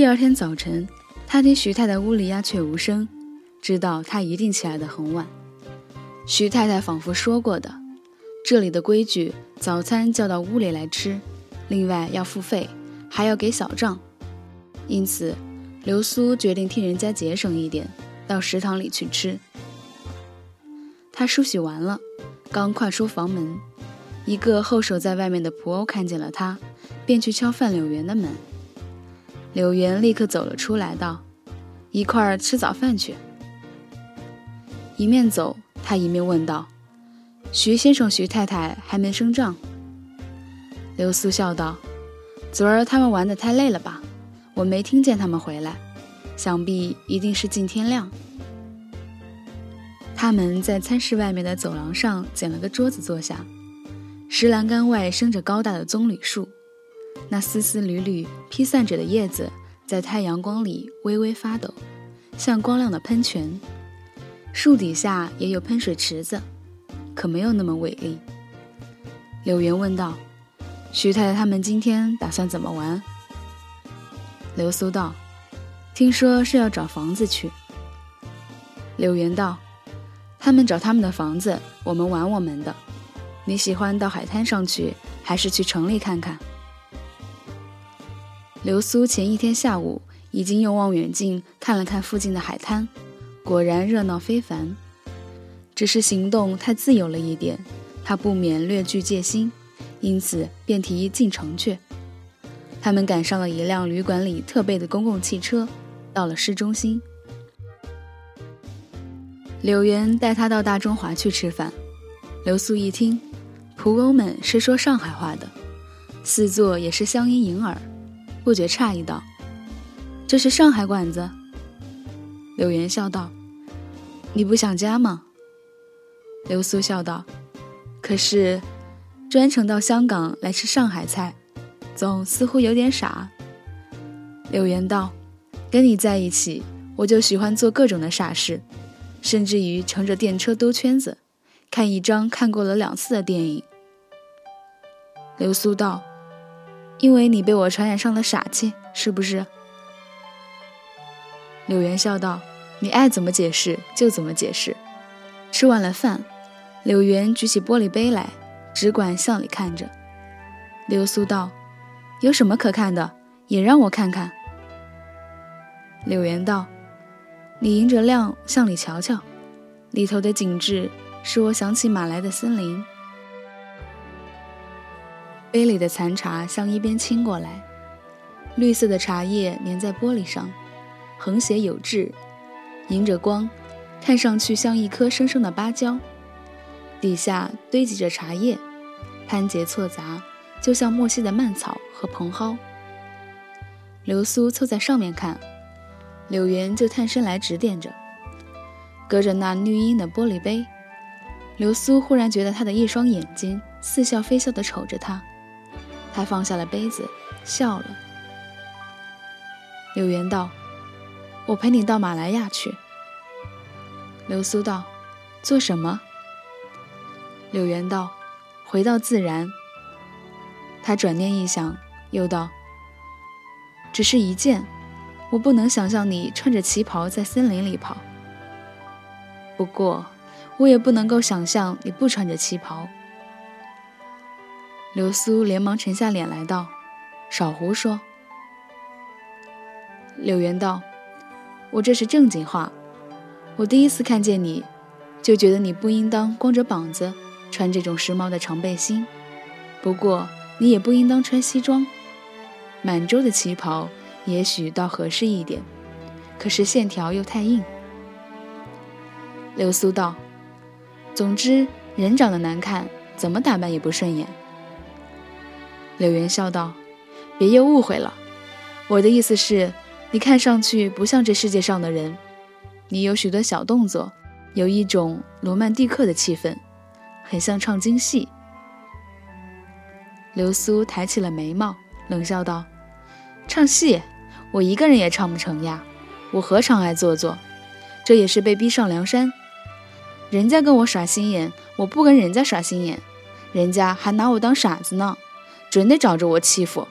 第二天早晨，他听徐太太屋里鸦雀无声，知道她一定起来的很晚。徐太太仿佛说过的，这里的规矩，早餐叫到屋里来吃，另外要付费，还要给小账。因此，刘苏决定替人家节省一点，到食堂里去吃。他梳洗完了，刚跨出房门，一个后守在外面的仆欧看见了他，便去敲范柳园的门。柳园立刻走了出来，道：“一块儿吃早饭去。”一面走，他一面问道：“徐先生、徐太太还没升帐？”刘苏笑道：“昨儿他们玩得太累了吧？我没听见他们回来，想必一定是近天亮。”他们在餐室外面的走廊上捡了个桌子坐下，石栏杆外生着高大的棕榈树。那丝丝缕缕披散着的叶子，在太阳光里微微发抖，像光亮的喷泉。树底下也有喷水池子，可没有那么伟丽。柳元问道：“徐太太他们今天打算怎么玩？”刘苏道：“听说是要找房子去。”柳元道：“他们找他们的房子，我们玩我们的。你喜欢到海滩上去，还是去城里看看？”刘苏前一天下午已经用望远镜看了看附近的海滩，果然热闹非凡。只是行动太自由了一点，他不免略具戒心，因此便提议进城去。他们赶上了一辆旅馆里特备的公共汽车，到了市中心。柳元带他到大中华去吃饭。刘苏一听，仆欧们是说上海话的，四座也是乡音盈耳。不觉诧异道：“这是上海馆子。”柳岩笑道：“你不想家吗？”刘苏笑道：“可是，专程到香港来吃上海菜，总似乎有点傻。”柳岩道：“跟你在一起，我就喜欢做各种的傻事，甚至于乘着电车兜圈子，看一张看过了两次的电影。”刘苏道。因为你被我传染上了傻气，是不是？柳元笑道：“你爱怎么解释就怎么解释。”吃完了饭，柳元举起玻璃杯来，只管向里看着。流苏道：“有什么可看的？也让我看看。”柳元道：“你迎着亮向里瞧瞧，里头的景致使我想起马来的森林。”杯里的残茶向一边倾过来，绿色的茶叶粘在玻璃上，横斜有致，迎着光，看上去像一颗生生的芭蕉。底下堆积着茶叶，攀结错杂，就像墨西的蔓草和蓬蒿。流苏凑在上面看，柳原就探身来指点着。隔着那绿荫的玻璃杯，流苏忽然觉得他的一双眼睛似笑非笑地瞅着他。他放下了杯子，笑了。柳元道：“我陪你到马来亚去。”流苏道：“做什么？”柳元道：“回到自然。”他转念一想，又道：“只是一件，我不能想象你穿着旗袍在森林里跑。不过，我也不能够想象你不穿着旗袍。”刘苏连忙沉下脸来道：“少胡说。”柳元道：“我这是正经话。我第一次看见你，就觉得你不应当光着膀子穿这种时髦的长背心。不过你也不应当穿西装，满洲的旗袍也许倒合适一点，可是线条又太硬。”流苏道：“总之，人长得难看，怎么打扮也不顺眼。”柳元笑道：“别又误会了，我的意思是，你看上去不像这世界上的人。你有许多小动作，有一种罗曼蒂克的气氛，很像唱京戏。”流苏抬起了眉毛，冷笑道：“唱戏，我一个人也唱不成呀。我何尝爱做作？这也是被逼上梁山。人家跟我耍心眼，我不跟人家耍心眼，人家还拿我当傻子呢。”准得找着我欺负。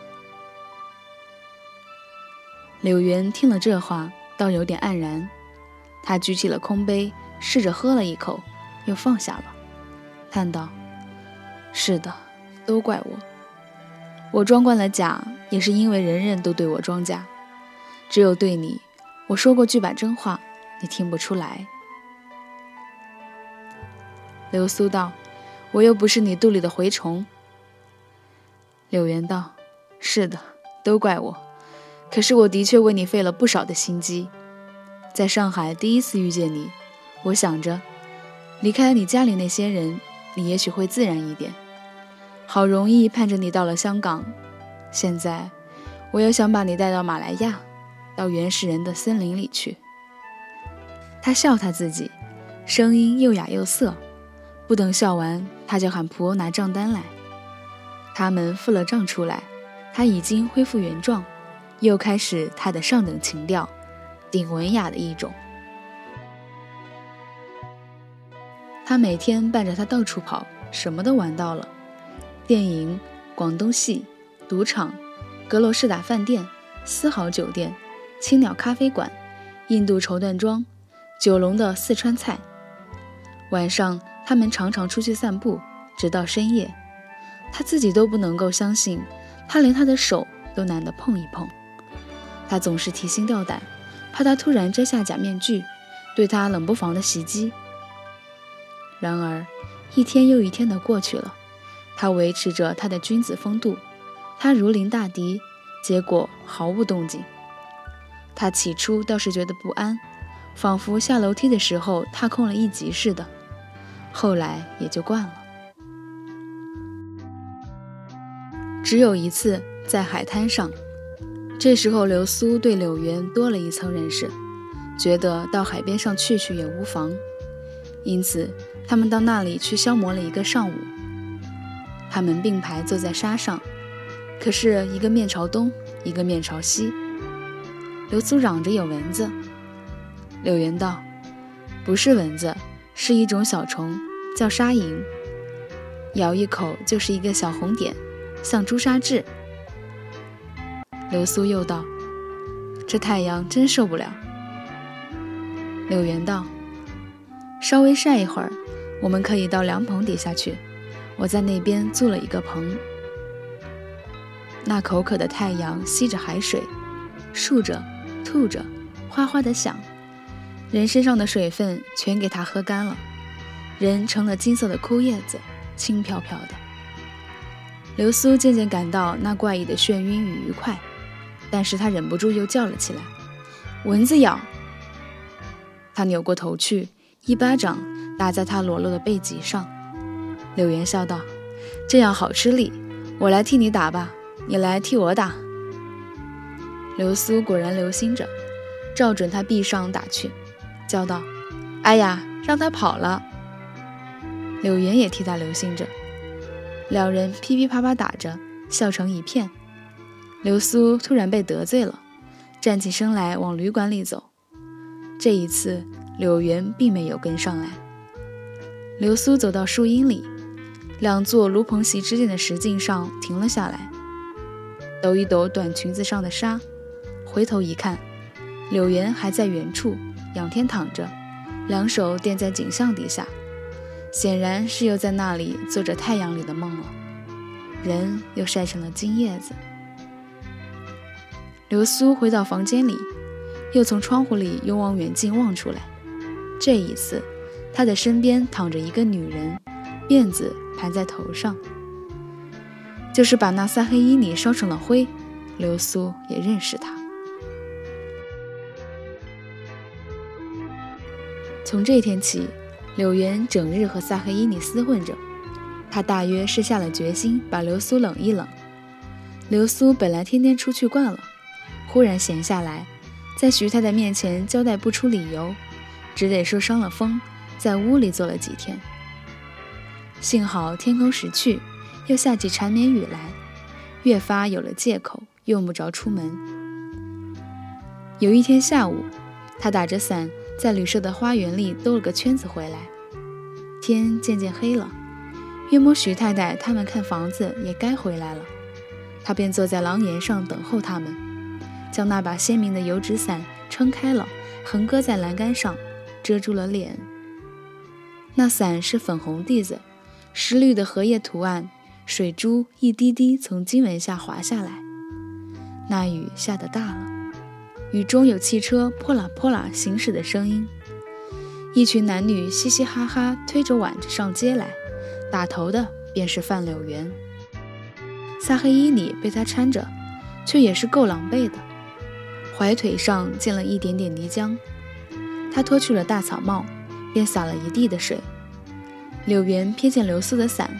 柳元听了这话，倒有点黯然。他举起了空杯，试着喝了一口，又放下了，叹道：“是的，都怪我。我装惯了假，也是因为人人都对我装假，只有对你，我说过句把真话，你听不出来。”流苏道：“我又不是你肚里的蛔虫。”柳岩道：“是的，都怪我。可是我的确为你费了不少的心机。在上海第一次遇见你，我想着，离开了你家里那些人，你也许会自然一点。好容易盼着你到了香港，现在我又想把你带到马来亚，到原始人的森林里去。”他笑他自己，声音又哑又涩。不等笑完，他就喊仆欧拿账单来。他们付了账出来，他已经恢复原状，又开始他的上等情调，顶文雅的一种。他每天伴着他到处跑，什么都玩到了：电影、广东戏、赌场、格罗士达饭店、丝毫酒店、青鸟咖啡馆、印度绸缎庄、九龙的四川菜。晚上，他们常常出去散步，直到深夜。他自己都不能够相信，他连他的手都懒得碰一碰。他总是提心吊胆，怕他突然摘下假面具，对他冷不防的袭击。然而，一天又一天的过去了，他维持着他的君子风度，他如临大敌，结果毫无动静。他起初倒是觉得不安，仿佛下楼梯的时候踏空了一级似的，后来也就惯了。只有一次在海滩上，这时候流苏对柳原多了一层认识，觉得到海边上去去也无妨，因此他们到那里去消磨了一个上午。他们并排坐在沙上，可是一个面朝东，一个面朝西。流苏嚷着有蚊子，柳原道：“不是蚊子，是一种小虫，叫沙蝇，咬一口就是一个小红点。”像朱砂痣。流苏又道：“这太阳真受不了。”柳元道：“稍微晒一会儿，我们可以到凉棚底下去。我在那边租了一个棚。那口渴的太阳吸着海水，漱着，吐着，哗哗的响，人身上的水分全给他喝干了，人成了金色的枯叶子，轻飘飘的。”流苏渐渐感到那怪异的眩晕与愉快，但是他忍不住又叫了起来：“蚊子咬！”他扭过头去，一巴掌打在他裸露的背脊上。柳岩笑道：“这样好吃力，我来替你打吧，你来替我打。”流苏果然留心着，照准他臂上打去，叫道：“哎呀，让他跑了！”柳岩也替他留心着。两人噼噼啪啪打着，笑成一片。流苏突然被得罪了，站起身来往旅馆里走。这一次，柳原并没有跟上来。流苏走到树荫里，两座芦棚席之间的石径上停了下来，抖一抖短裙子上的纱，回头一看，柳原还在原处仰天躺着，两手垫在颈项底下。显然是又在那里做着太阳里的梦了，人又晒成了金叶子。流苏回到房间里，又从窗户里又往远近望出来。这一次，他的身边躺着一个女人，辫子盘在头上。就是把那三黑衣里烧成了灰，流苏也认识他。从这天起。柳原整日和萨黑伊尼厮混着，他大约是下了决心把流苏冷一冷。流苏本来天天出去惯了，忽然闲下来，在徐太太面前交代不出理由，只得说伤了风，在屋里坐了几天。幸好天空识趣，又下起缠绵雨来，越发有了借口，用不着出门。有一天下午，他打着伞。在旅社的花园里兜了个圈子回来，天渐渐黑了，约摸徐太太他们看房子也该回来了，他便坐在廊檐上等候他们。将那把鲜明的油纸伞撑开了，横搁在栏杆上，遮住了脸。那伞是粉红底子，石绿的荷叶图案，水珠一滴滴从经文下滑下来。那雨下得大了，雨中有汽车泼啦泼啦行驶的声音，一群男女嘻嘻哈哈推着碗上街来，打头的便是范柳原。撒黑伊里被他搀着，却也是够狼狈的，怀腿上溅了一点点泥浆。他脱去了大草帽。便洒了一地的水。柳原瞥见流苏的伞，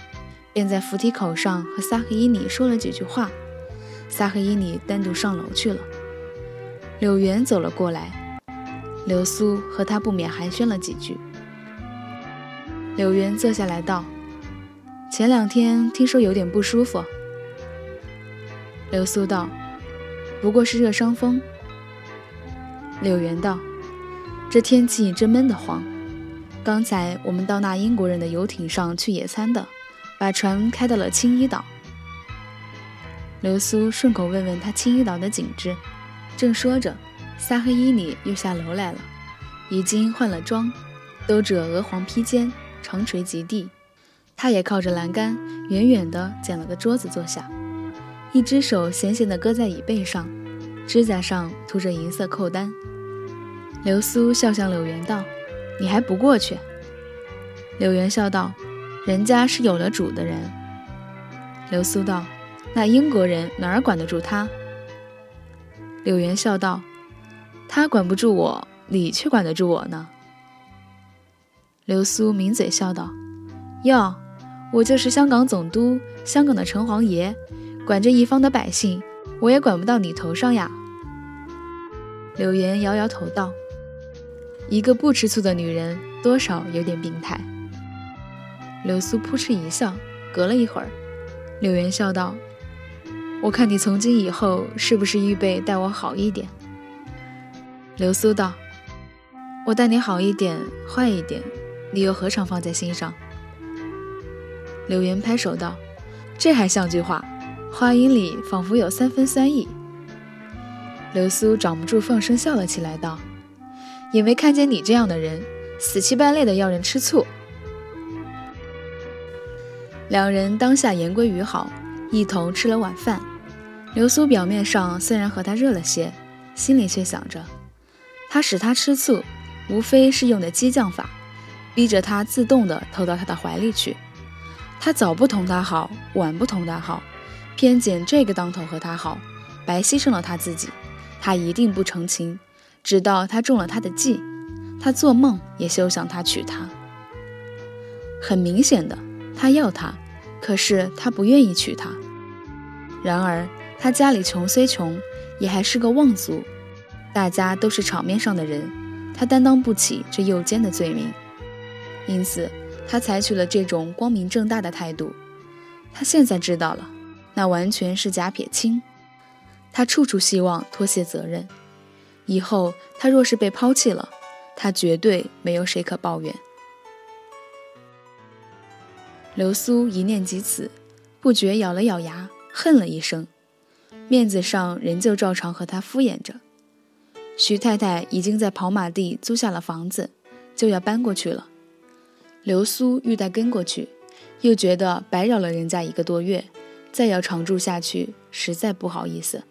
便在扶梯口上和萨赫伊尼说了几句话。萨赫伊尼单独上楼去了。柳原走了过来，流苏和他不免寒暄了几句。柳原坐下来道：“前两天听说有点不舒服。”流苏道：“不过是热伤风。”柳原道：“这天气真闷得慌。”刚才我们到那英国人的游艇上去野餐的，把船开到了青衣岛。流苏顺口问问他青衣岛的景致，正说着，萨赫伊里又下楼来了，已经换了装，兜着鹅黄披肩，长垂及地。他也靠着栏杆，远远地捡了个桌子坐下，一只手闲闲地搁在椅背上，指甲上涂着银色扣单。流苏笑向柳原道。你还不过去？柳原笑道：“人家是有了主的人。”流苏道：“那英国人哪儿管得住他？”柳岩笑道：“他管不住我，你却管得住我呢。”流苏抿嘴笑道：“哟，我就是香港总督，香港的城隍爷，管着一方的百姓，我也管不到你头上呀。”柳岩摇摇头道。一个不吃醋的女人，多少有点病态。流苏扑哧一笑，隔了一会儿，柳岩笑道：“我看你从今以后是不是预备待我好一点？”流苏道：“我待你好一点，坏一点，你又何尝放在心上？”柳原拍手道：“这还像句话？话音里仿佛有三分酸意。”流苏掌不住，放声笑了起来，道。也没看见你这样的人，死乞白赖的要人吃醋。两人当下言归于好，一同吃了晚饭。流苏表面上虽然和他热了些，心里却想着，他使他吃醋，无非是用的激将法，逼着他自动的投到他的怀里去。他早不同他好，晚不同他好，偏捡这个当头和他好，白牺牲了他自己，他一定不成情。直到他中了他的计，他做梦也休想他娶她。很明显的，他要她，可是他不愿意娶她。然而他家里穷虽穷，也还是个望族，大家都是场面上的人，他担当不起这诱奸的罪名。因此，他采取了这种光明正大的态度。他现在知道了，那完全是假撇清。他处处希望脱卸责任。以后他若是被抛弃了，他绝对没有谁可抱怨。流苏一念及此，不觉咬了咬牙，恨了一声，面子上仍旧照常和他敷衍着。徐太太已经在跑马地租下了房子，就要搬过去了。流苏欲待跟过去，又觉得白扰了人家一个多月，再要常住下去，实在不好意思。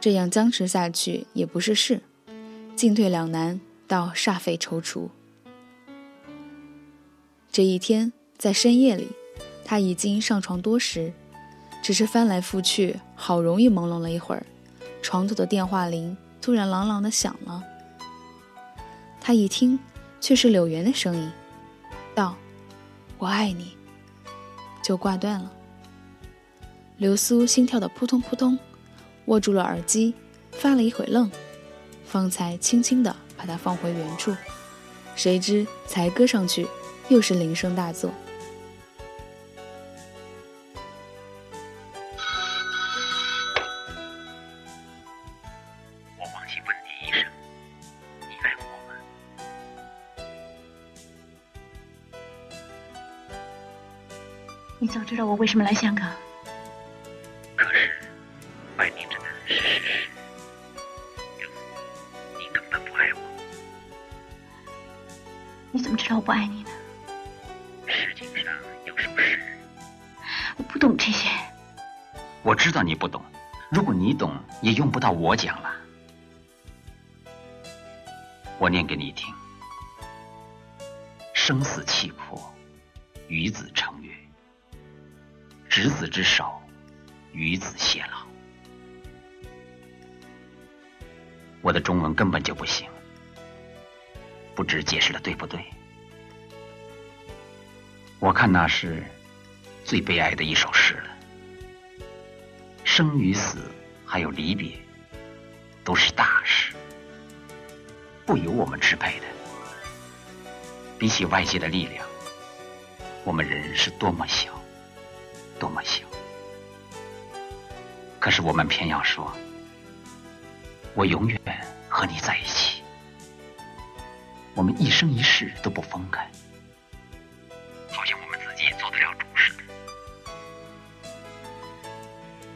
这样僵持下去也不是事，进退两难，倒煞费踌躇。这一天在深夜里，他已经上床多时，只是翻来覆去，好容易朦胧了一会儿，床头的电话铃突然朗朗的响了。他一听，却是柳原的声音，道：“我爱你。”就挂断了。流苏心跳的扑通扑通。握住了耳机，发了一会愣，方才轻轻的把它放回原处。谁知才搁上去，又是铃声大作。你早知道我为什么来香港。可是，爱你真的是事实。你根本不爱我。你怎么知道我不爱你呢？事情上有什么事？我不懂这些。我知道你不懂，如果你懂，也用不到我讲了。我念给你听：生死契阔，与子成。执子之手，与子偕老。我的中文根本就不行，不知解释的对不对？我看那是最悲哀的一首诗了。生与死，还有离别，都是大事，不由我们支配的。比起外界的力量，我们人是多么小，多么小。可是我们偏要说，我永远和你在一起，我们一生一世都不分开，好像我们自己也做得了主似的。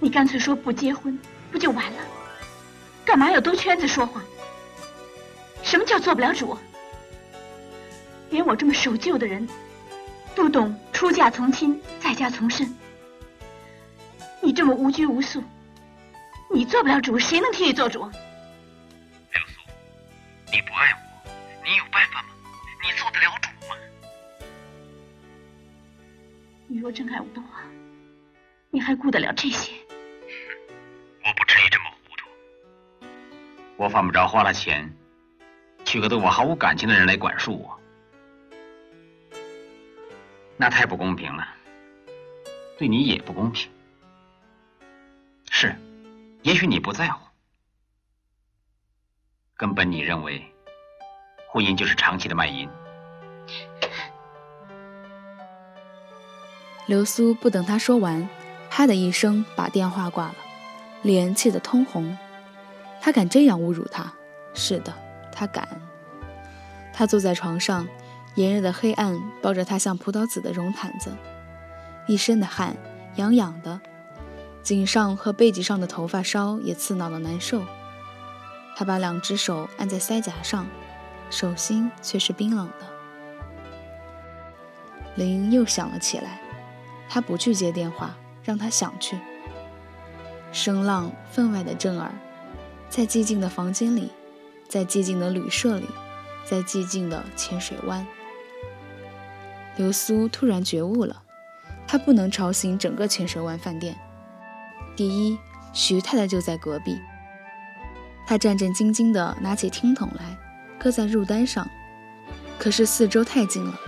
你干脆说不结婚，不就完了？干嘛要兜圈子说话？什么叫做不了主？连我这么守旧的人，都懂出嫁从亲，在家从身。你这么无拘无束，你做不了主，谁能替你做主？刘苏，你不爱我，你有办法吗？你做得了主吗？你若真爱我的话，你还顾得了这些？我不至于这么糊涂。我犯不着花了钱，娶个对我毫无感情的人来管束我，那太不公平了，对你也不公平。是，也许你不在乎，根本你认为婚姻就是长期的卖淫。刘苏不等他说完，啪的一声把电话挂了，脸气得通红。他敢这样侮辱他？是的，他敢。他坐在床上，炎热的黑暗包着他像葡萄籽的绒毯子，一身的汗，痒痒的，颈上和背脊上的头发梢也刺挠的难受。他把两只手按在腮颊上，手心却是冰冷的。铃又响了起来。他不去接电话，让他想去。声浪分外的震耳，在寂静的房间里，在寂静的旅社里，在寂静的浅水湾。刘苏突然觉悟了，他不能吵醒整个浅水湾饭店。第一，徐太太就在隔壁。他战战兢兢地拿起听筒来，搁在入单上。可是四周太近了，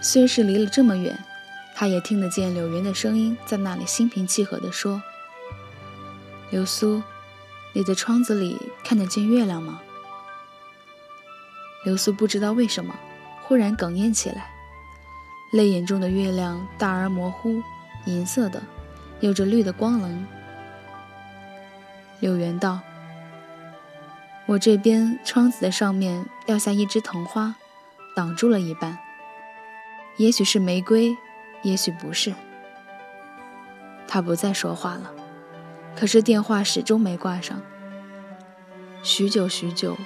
虽是离了这么远。他也听得见柳云的声音在那里心平气和地说：“刘苏，你的窗子里看得见月亮吗？”刘苏不知道为什么，忽然哽咽起来。泪眼中的月亮大而模糊，银色的，有着绿的光棱。柳原道：“我这边窗子的上面掉下一枝藤花，挡住了一半。也许是玫瑰。”也许不是。他不再说话了，可是电话始终没挂上。许久许久，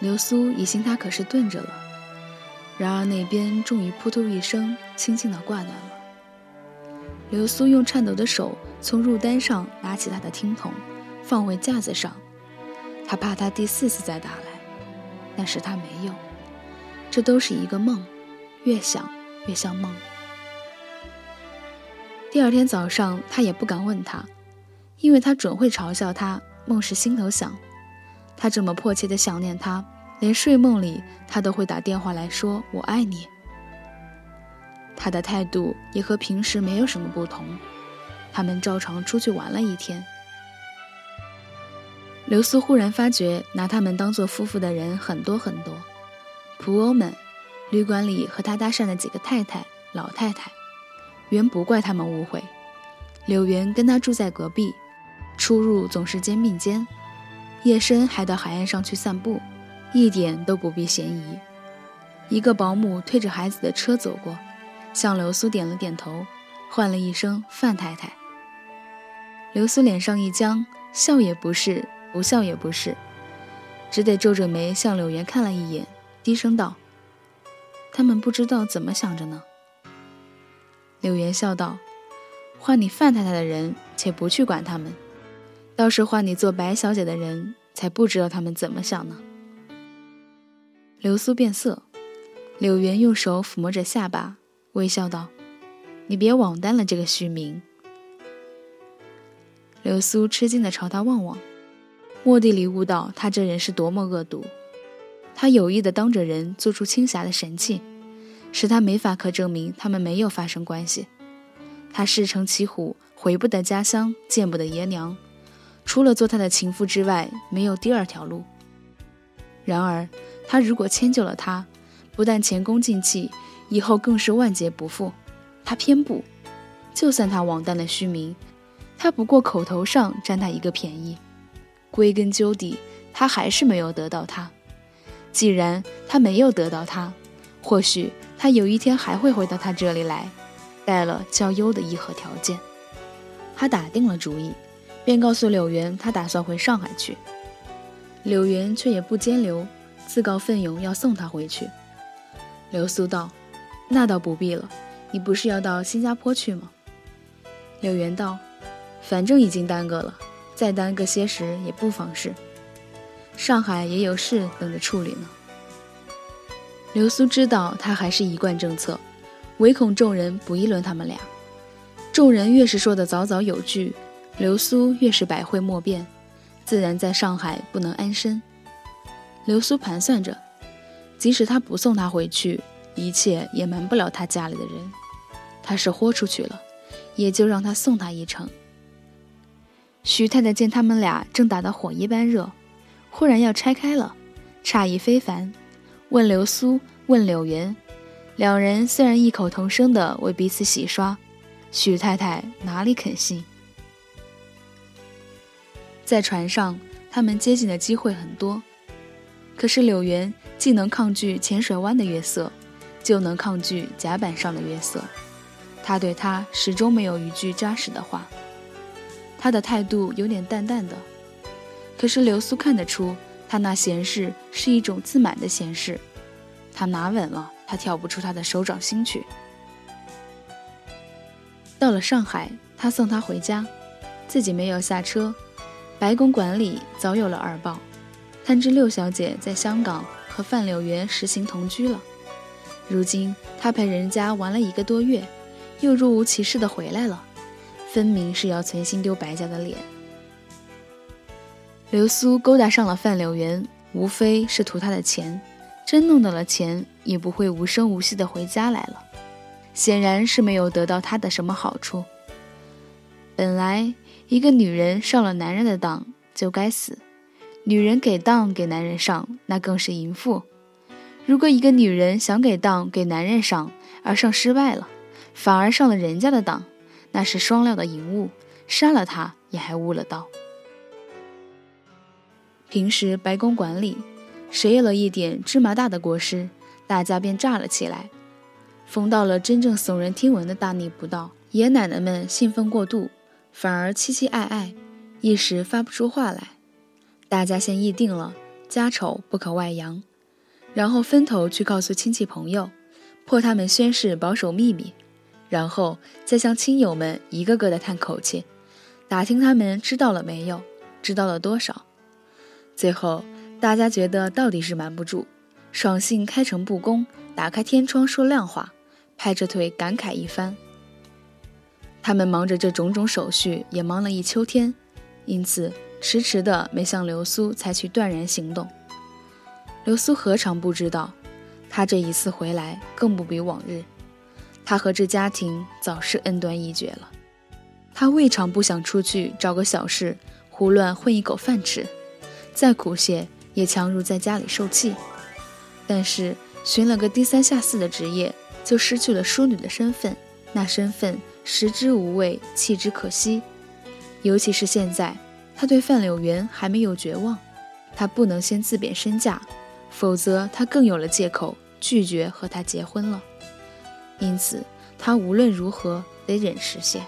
流苏疑心他可是顿着了。然而那边终于扑通一声，轻轻地挂断了。刘苏用颤抖的手从入单上拿起他的听筒，放回架子上。他怕他第四次再打来，但是他没有。这都是一个梦，越想越像梦。第二天早上，他也不敢问他，因为他准会嘲笑他梦是心头想。他这么迫切的想念他，连睡梦里他都会打电话来说“我爱你”。他的态度也和平时没有什么不同。他们照常出去玩了一天。刘苏忽然发觉，拿他们当做夫妇的人很多很多，仆欧们，旅馆里和他搭讪的几个太太、老太太。原不怪他们误会，柳原跟他住在隔壁，出入总是肩并肩，夜深还到海岸上去散步，一点都不避嫌疑。一个保姆推着孩子的车走过，向刘苏点了点头，唤了一声“范太太”。刘苏脸上一僵，笑也不是，不笑也不是，只得皱着眉向柳原看了一眼，低声道：“他们不知道怎么想着呢。柳岩笑道：“换你范太太的人，且不去管他们；倒是换你做白小姐的人，才不知道他们怎么想呢。”流苏变色，柳岩用手抚摸着下巴，微笑道：“你别枉担了这个虚名。”流苏吃惊地朝他望望，蓦地领悟到他这人是多么恶毒。他有意地当着人做出青霞的神气。使他没法可证明他们没有发生关系。他誓成骑虎，回不得家乡，见不得爷娘，除了做他的情妇之外，没有第二条路。然而，他如果迁就了他，不但前功尽弃，以后更是万劫不复。他偏不，就算他枉担了虚名，他不过口头上占他一个便宜，归根究底，他还是没有得到他。既然他没有得到他，或许。他有一天还会回到他这里来，带了较优的议和条件。他打定了主意，便告诉柳原，他打算回上海去。柳原却也不兼留，自告奋勇要送他回去。流苏道：“那倒不必了，你不是要到新加坡去吗？”柳原道：“反正已经耽搁了，再耽搁些时也不妨事。上海也有事等着处理呢。”流苏知道他还是一贯政策，唯恐众人不议论他们俩。众人越是说的早早有据，流苏越是百会莫辩，自然在上海不能安身。流苏盘算着，即使他不送他回去，一切也瞒不了他家里的人。他是豁出去了，也就让他送他一程。徐太太见他们俩正打得火一般热，忽然要拆开了，诧异非凡。问流苏，问柳云，两人虽然异口同声的为彼此洗刷，许太太哪里肯信？在船上，他们接近的机会很多，可是柳云既能抗拒浅水湾的月色，就能抗拒甲板上的月色。他对他始终没有一句扎实的话，他的态度有点淡淡的，可是流苏看得出。他那闲适是一种自满的闲适，他拿稳了，他跳不出他的手掌心去。到了上海，他送她回家，自己没有下车。白宫馆里早有了耳报，探知六小姐在香港和范柳原实行同居了。如今他陪人家玩了一个多月，又若无其事的回来了，分明是要存心丢白家的脸。流苏勾搭上了范柳原，无非是图他的钱，真弄到了钱，也不会无声无息的回家来了。显然是没有得到他的什么好处。本来一个女人上了男人的当就该死，女人给当给男人上，那更是淫妇。如果一个女人想给当给男人上，而上失败了，反而上了人家的当，那是双料的淫物，杀了他也还误了道。平时白宫馆里，谁有了一点芝麻大的过失，大家便炸了起来。逢到了真正耸人听闻的大逆不道，爷奶奶们兴奋过度，反而期期爱爱，一时发不出话来。大家先议定了家丑不可外扬，然后分头去告诉亲戚朋友，迫他们宣誓保守秘密，然后再向亲友们一个个的叹口气，打听他们知道了没有，知道了多少。最后，大家觉得到底是瞒不住，爽性开诚布公，打开天窗说亮话，拍着腿感慨一番。他们忙着这种种手续，也忙了一秋天，因此迟迟的没向流苏采取断然行动。流苏何尝不知道，他这一次回来更不比往日，他和这家庭早是恩断义绝了。他未尝不想出去找个小事，胡乱混一口饭吃。再苦些，也强如在家里受气。但是寻了个低三下四的职业，就失去了淑女的身份。那身份食之无味，弃之可惜。尤其是现在，他对范柳原还没有绝望，他不能先自贬身价，否则他更有了借口拒绝和他结婚了。因此，他无论如何得忍实些。